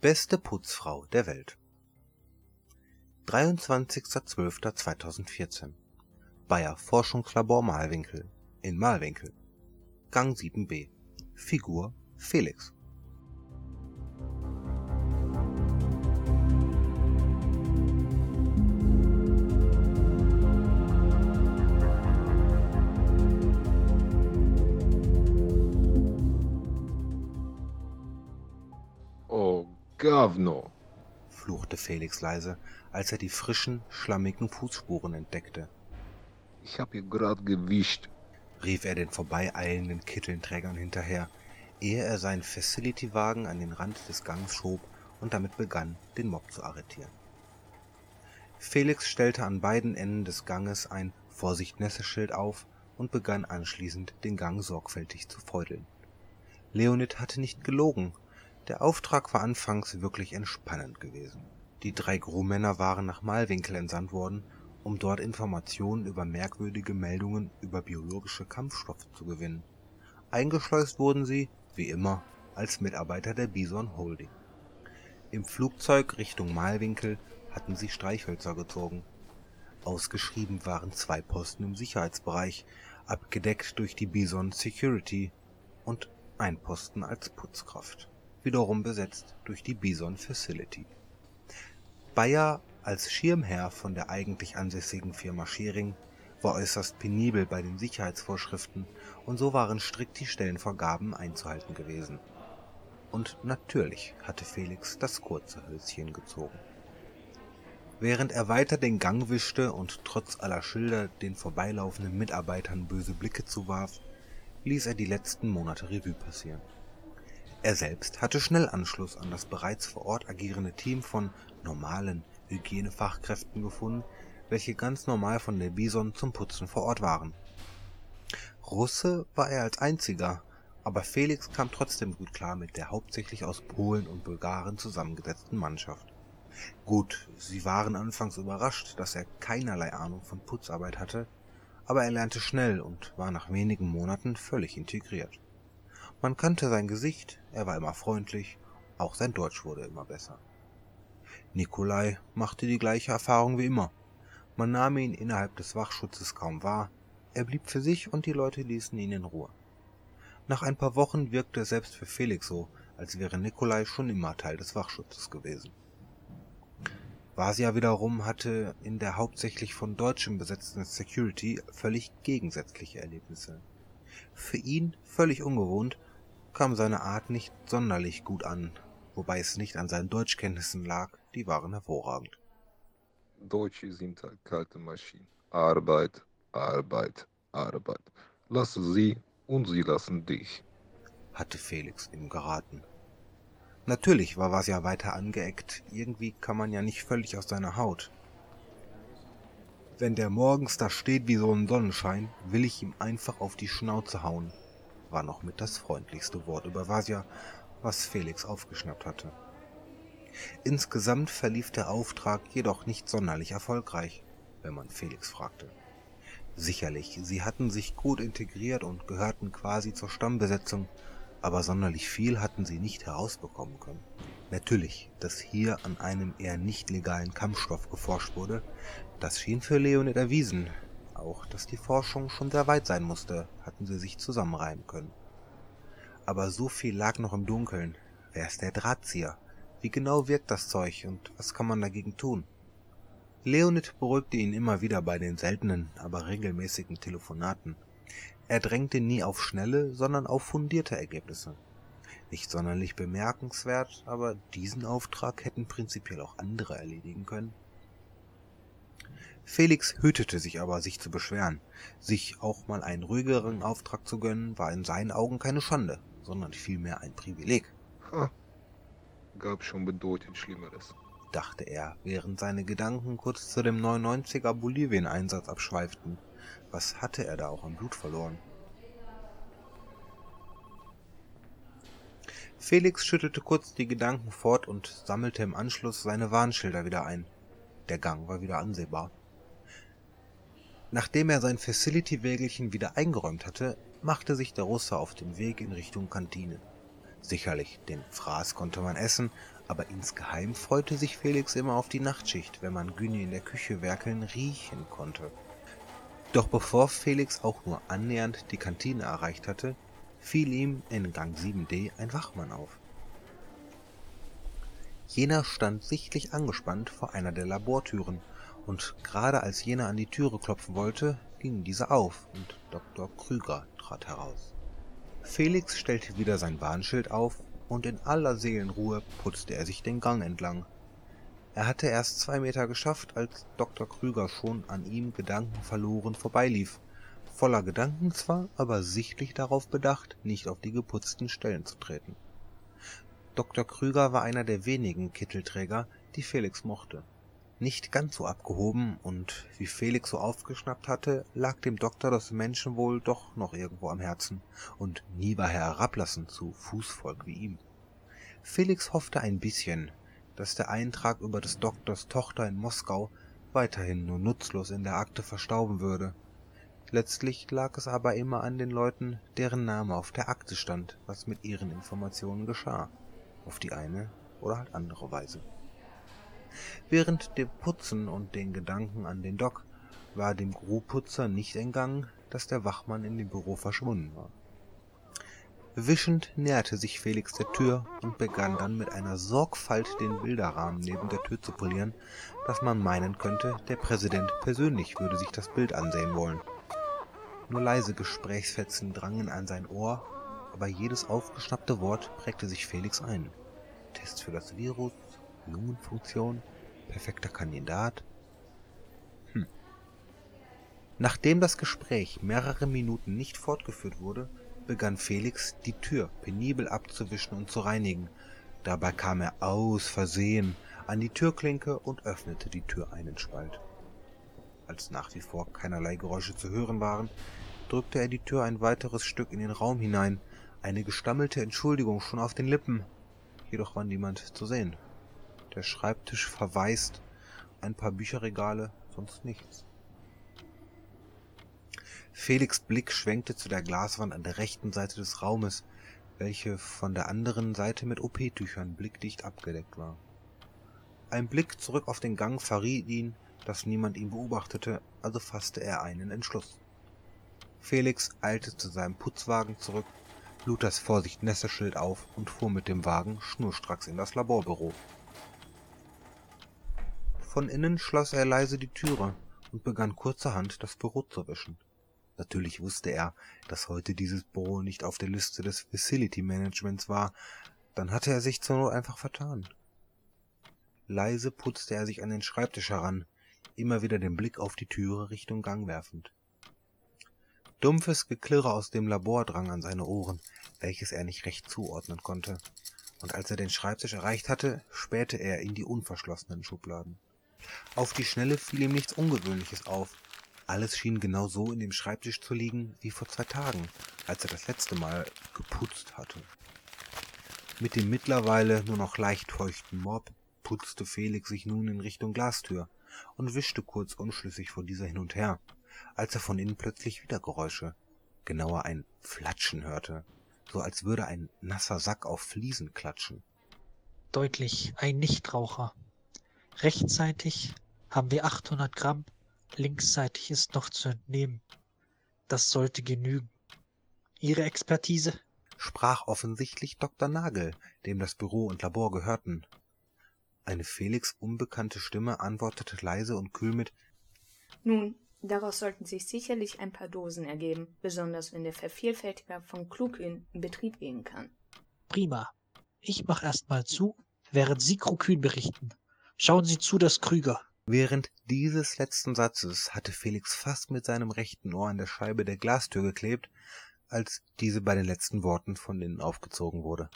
Beste Putzfrau der Welt. 23.12.2014 Bayer Forschungslabor Malwinkel in Malwinkel. Gang 7b. Figur Felix. Gavno. fluchte Felix leise, als er die frischen, schlammigen Fußspuren entdeckte, Ich hab hier grad gewischt. rief er den vorbeieilenden Kittelnträgern hinterher, ehe er seinen Facility-Wagen an den Rand des Gangs schob und damit begann, den Mob zu arretieren. Felix stellte an beiden Enden des Ganges ein Vorsicht Nässe-Schild auf und begann anschließend, den Gang sorgfältig zu feudeln. Leonid hatte nicht gelogen. Der Auftrag war anfangs wirklich entspannend gewesen. Die drei Grumänner waren nach Malwinkel entsandt worden, um dort Informationen über merkwürdige Meldungen über biologische Kampfstoffe zu gewinnen. Eingeschleust wurden sie, wie immer, als Mitarbeiter der Bison Holding. Im Flugzeug Richtung Malwinkel hatten sie Streichhölzer gezogen. Ausgeschrieben waren zwei Posten im Sicherheitsbereich, abgedeckt durch die Bison Security und ein Posten als Putzkraft, wiederum besetzt durch die Bison Facility. Bayer als Schirmherr von der eigentlich ansässigen Firma Schering war äußerst penibel bei den Sicherheitsvorschriften und so waren strikt die Stellenvorgaben einzuhalten gewesen. Und natürlich hatte Felix das kurze Hölzchen gezogen. Während er weiter den Gang wischte und trotz aller Schilder den vorbeilaufenden Mitarbeitern böse Blicke zuwarf, ließ er die letzten Monate Revue passieren. Er selbst hatte schnell Anschluss an das bereits vor Ort agierende Team von normalen Hygienefachkräften gefunden, welche ganz normal von der Bison zum Putzen vor Ort waren. Russe war er als einziger, aber Felix kam trotzdem gut klar mit der hauptsächlich aus Polen und Bulgaren zusammengesetzten Mannschaft. Gut, sie waren anfangs überrascht, dass er keinerlei Ahnung von Putzarbeit hatte, aber er lernte schnell und war nach wenigen Monaten völlig integriert. Man kannte sein Gesicht, er war immer freundlich, auch sein Deutsch wurde immer besser. Nikolai machte die gleiche Erfahrung wie immer. Man nahm ihn innerhalb des Wachschutzes kaum wahr, er blieb für sich und die Leute ließen ihn in Ruhe. Nach ein paar Wochen wirkte es selbst für Felix so, als wäre Nikolai schon immer Teil des Wachschutzes gewesen. Vasia wiederum hatte in der hauptsächlich von Deutschen besetzten Security völlig gegensätzliche Erlebnisse. Für ihn völlig ungewohnt kam seine Art nicht sonderlich gut an, wobei es nicht an seinen Deutschkenntnissen lag, die waren hervorragend. Deutsche sind halt kalte Maschinen. Arbeit, Arbeit, Arbeit. Lasse sie und sie lassen dich. hatte Felix ihm geraten. Natürlich war Vasya weiter angeeckt, irgendwie kam man ja nicht völlig aus seiner Haut. Wenn der morgens da steht wie so ein Sonnenschein, will ich ihm einfach auf die Schnauze hauen, war noch mit das freundlichste Wort über Vasya, was Felix aufgeschnappt hatte. Insgesamt verlief der Auftrag jedoch nicht sonderlich erfolgreich, wenn man Felix fragte. Sicherlich, sie hatten sich gut integriert und gehörten quasi zur Stammbesetzung, aber sonderlich viel hatten sie nicht herausbekommen können. Natürlich, dass hier an einem eher nicht legalen Kampfstoff geforscht wurde, das schien für Leonid erwiesen. Auch, dass die Forschung schon sehr weit sein musste, hatten sie sich zusammenreimen können. Aber so viel lag noch im Dunkeln. Wer ist der Drahtzieher? Wie genau wirkt das Zeug und was kann man dagegen tun? Leonid beruhigte ihn immer wieder bei den seltenen, aber regelmäßigen Telefonaten. Er drängte nie auf schnelle, sondern auf fundierte Ergebnisse. Nicht sonderlich bemerkenswert, aber diesen Auftrag hätten prinzipiell auch andere erledigen können. Felix hütete sich aber, sich zu beschweren. Sich auch mal einen ruhigeren Auftrag zu gönnen, war in seinen Augen keine Schande, sondern vielmehr ein Privileg, Ha. Gab schon bedeutend Schlimmeres. dachte er, während seine Gedanken kurz zu dem 99er Bolivien-Einsatz abschweiften. Was hatte er da auch an Blut verloren? Felix schüttelte kurz die Gedanken fort und sammelte im Anschluss seine Warnschilder wieder ein. Der Gang war wieder ansehbar. Nachdem er sein Facility-Wägelchen wieder eingeräumt hatte, machte sich der Russe auf den Weg in Richtung Kantine. Sicherlich, den Fraß konnte man essen, aber insgeheim freute sich Felix immer auf die Nachtschicht, wenn man Günni in der Küche werkeln riechen konnte. Doch bevor Felix auch nur annähernd die Kantine erreicht hatte, fiel ihm in Gang 7d ein Wachmann auf. Jener stand sichtlich angespannt vor einer der Labortüren, und gerade als jener an die Türe klopfen wollte, ging diese auf und Dr. Krüger trat heraus. Felix stellte wieder sein Warnschild auf und in aller Seelenruhe putzte er sich den Gang entlang. Er hatte erst zwei Meter geschafft, als Dr. Krüger schon an ihm gedankenverloren vorbeilief, voller Gedanken zwar, aber sichtlich darauf bedacht, nicht auf die geputzten Stellen zu treten. Dr. Krüger war einer der wenigen Kittelträger, die Felix mochte nicht ganz so abgehoben, und wie Felix so aufgeschnappt hatte, lag dem Doktor das Menschenwohl doch noch irgendwo am Herzen, und nie war er herablassend zu Fußvolk wie ihm. Felix hoffte ein bisschen, dass der Eintrag über des Doktors Tochter in Moskau weiterhin nur nutzlos in der Akte verstauben würde. Letztlich lag es aber immer an den Leuten, deren Name auf der Akte stand, was mit ihren Informationen geschah, auf die eine oder halt andere Weise. Während dem Putzen und den Gedanken an den Doc war dem Grubputzer nicht entgangen, dass der Wachmann in dem Büro verschwunden war. Wischend näherte sich Felix der Tür und begann dann mit einer Sorgfalt den Bilderrahmen neben der Tür zu polieren, dass man meinen könnte, der Präsident persönlich würde sich das Bild ansehen wollen. Nur leise Gesprächsfetzen drangen an sein Ohr, aber jedes aufgeschnappte Wort prägte sich Felix ein. Test für das Virus, Lungenfunktion, perfekter Kandidat. Hm. Nachdem das Gespräch mehrere Minuten nicht fortgeführt wurde, begann Felix, die Tür penibel abzuwischen und zu reinigen. Dabei kam er aus Versehen an die Türklinke und öffnete die Tür einen Spalt. Als nach wie vor keinerlei Geräusche zu hören waren, drückte er die Tür ein weiteres Stück in den Raum hinein, eine gestammelte Entschuldigung schon auf den Lippen, jedoch war niemand zu sehen der Schreibtisch verwaist, ein paar Bücherregale, sonst nichts. Felix Blick schwenkte zu der Glaswand an der rechten Seite des Raumes, welche von der anderen Seite mit OP-Tüchern blickdicht abgedeckt war. Ein Blick zurück auf den Gang verriet ihn, dass niemand ihn beobachtete, also fasste er einen Entschluss. Felix eilte zu seinem Putzwagen zurück, lud das Vorsicht-Nässe-Schild auf und fuhr mit dem Wagen schnurstracks in das Laborbüro. Von innen schloss er leise die Türe und begann kurzerhand das Büro zu wischen. Natürlich wusste er, dass heute dieses Büro nicht auf der Liste des Facility Managements war, dann hatte er sich zur Not einfach vertan. Leise putzte er sich an den Schreibtisch heran, immer wieder den Blick auf die Türe Richtung Gang werfend. Dumpfes Geklirre aus dem Labor drang an seine Ohren, welches er nicht recht zuordnen konnte, und als er den Schreibtisch erreicht hatte, spähte er in die unverschlossenen Schubladen. Auf die Schnelle fiel ihm nichts Ungewöhnliches auf. Alles schien genau so in dem Schreibtisch zu liegen wie vor zwei Tagen, als er das letzte Mal geputzt hatte. Mit dem mittlerweile nur noch leicht feuchten Mob putzte Felix sich nun in Richtung Glastür und wischte kurz unschlüssig vor dieser hin und her, als er von innen plötzlich wieder Geräusche, genauer ein Flatschen hörte, so als würde ein nasser Sack auf Fliesen klatschen. Deutlich ein Nichtraucher, Rechtsseitig haben wir 800 Gramm, linksseitig ist noch zu entnehmen. Das sollte genügen. Ihre Expertise? sprach offensichtlich Dr. Nagel, dem das Büro und Labor gehörten. Eine Felix unbekannte Stimme antwortete leise und kühl mit Nun, daraus sollten sich sicherlich ein paar Dosen ergeben, besonders wenn der Vervielfältiger von Klukin in Betrieb gehen kann. Prima. Ich mach erst mal zu, während Sie Krokün berichten. Schauen Sie zu, dass Krüger. Während dieses letzten Satzes hatte Felix fast mit seinem rechten Ohr an der Scheibe der Glastür geklebt, als diese bei den letzten Worten von innen aufgezogen wurde.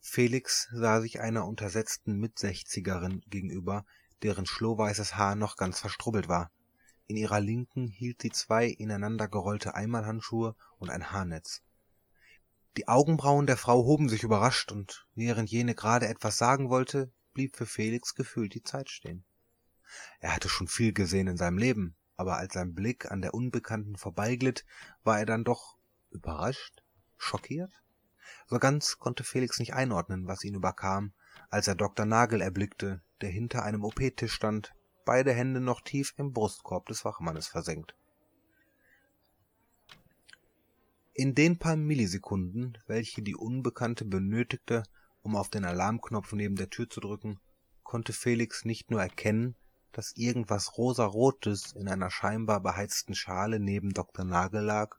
Felix sah sich einer untersetzten Mitsechzigerin gegenüber, deren schlohweißes Haar noch ganz verstrubbelt war. In ihrer Linken hielt sie zwei ineinander gerollte Einmalhandschuhe und ein Haarnetz. Die Augenbrauen der Frau hoben sich überrascht, und während jene gerade etwas sagen wollte, blieb für Felix gefühlt die Zeit stehen. Er hatte schon viel gesehen in seinem Leben, aber als sein Blick an der Unbekannten vorbeiglitt, war er dann doch überrascht, schockiert. So ganz konnte Felix nicht einordnen, was ihn überkam, als er Dr. Nagel erblickte, der hinter einem OP-Tisch stand, beide Hände noch tief im Brustkorb des Wachmannes versenkt. In den paar Millisekunden, welche die Unbekannte benötigte, um auf den Alarmknopf neben der Tür zu drücken, konnte Felix nicht nur erkennen, dass irgendwas rosarotes in einer scheinbar beheizten Schale neben Dr. Nagel lag,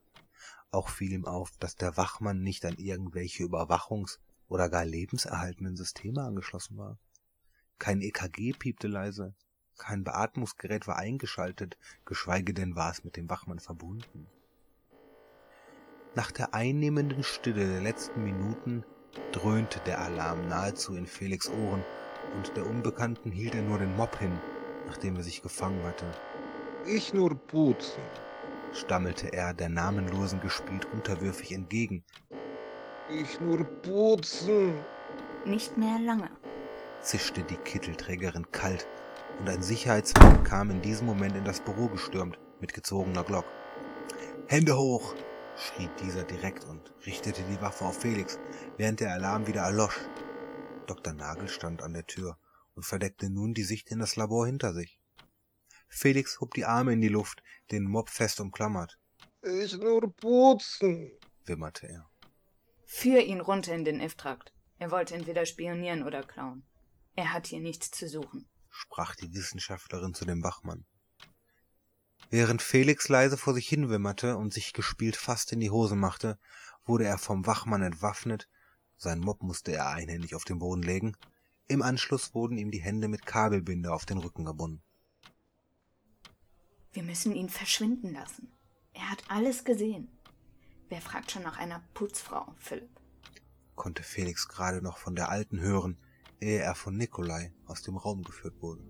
auch fiel ihm auf, dass der Wachmann nicht an irgendwelche Überwachungs- oder gar lebenserhaltenden Systeme angeschlossen war. Kein EKG piepte leise, kein Beatmungsgerät war eingeschaltet, geschweige denn war es mit dem Wachmann verbunden. Nach der einnehmenden Stille der letzten Minuten dröhnte der Alarm nahezu in Felix Ohren, und der Unbekannten hielt er nur den Mob hin, nachdem er sich gefangen hatte. Ich nur putzen, stammelte er der namenlosen gespielt unterwürfig entgegen. Ich nur putzen. Nicht mehr lange, zischte die Kittelträgerin kalt, und ein Sicherheitsmann kam in diesem Moment in das Büro gestürmt, mit gezogener Glock. Hände hoch! Schrie dieser direkt und richtete die Waffe auf Felix, während der Alarm wieder erlosch. Dr. Nagel stand an der Tür und verdeckte nun die Sicht in das Labor hinter sich. Felix hob die Arme in die Luft, den Mob fest umklammert. Ich nur putzen, wimmerte er. Führ ihn runter in den F-Trakt. Er wollte entweder spionieren oder klauen. Er hat hier nichts zu suchen, sprach die Wissenschaftlerin zu dem Wachmann. Während Felix leise vor sich hinwimmerte und sich gespielt fast in die Hose machte, wurde er vom Wachmann entwaffnet, sein Mob musste er einhändig auf den Boden legen, im Anschluss wurden ihm die Hände mit Kabelbinde auf den Rücken gebunden. Wir müssen ihn verschwinden lassen. Er hat alles gesehen. Wer fragt schon nach einer Putzfrau, Philipp? konnte Felix gerade noch von der Alten hören, ehe er von Nikolai aus dem Raum geführt wurde.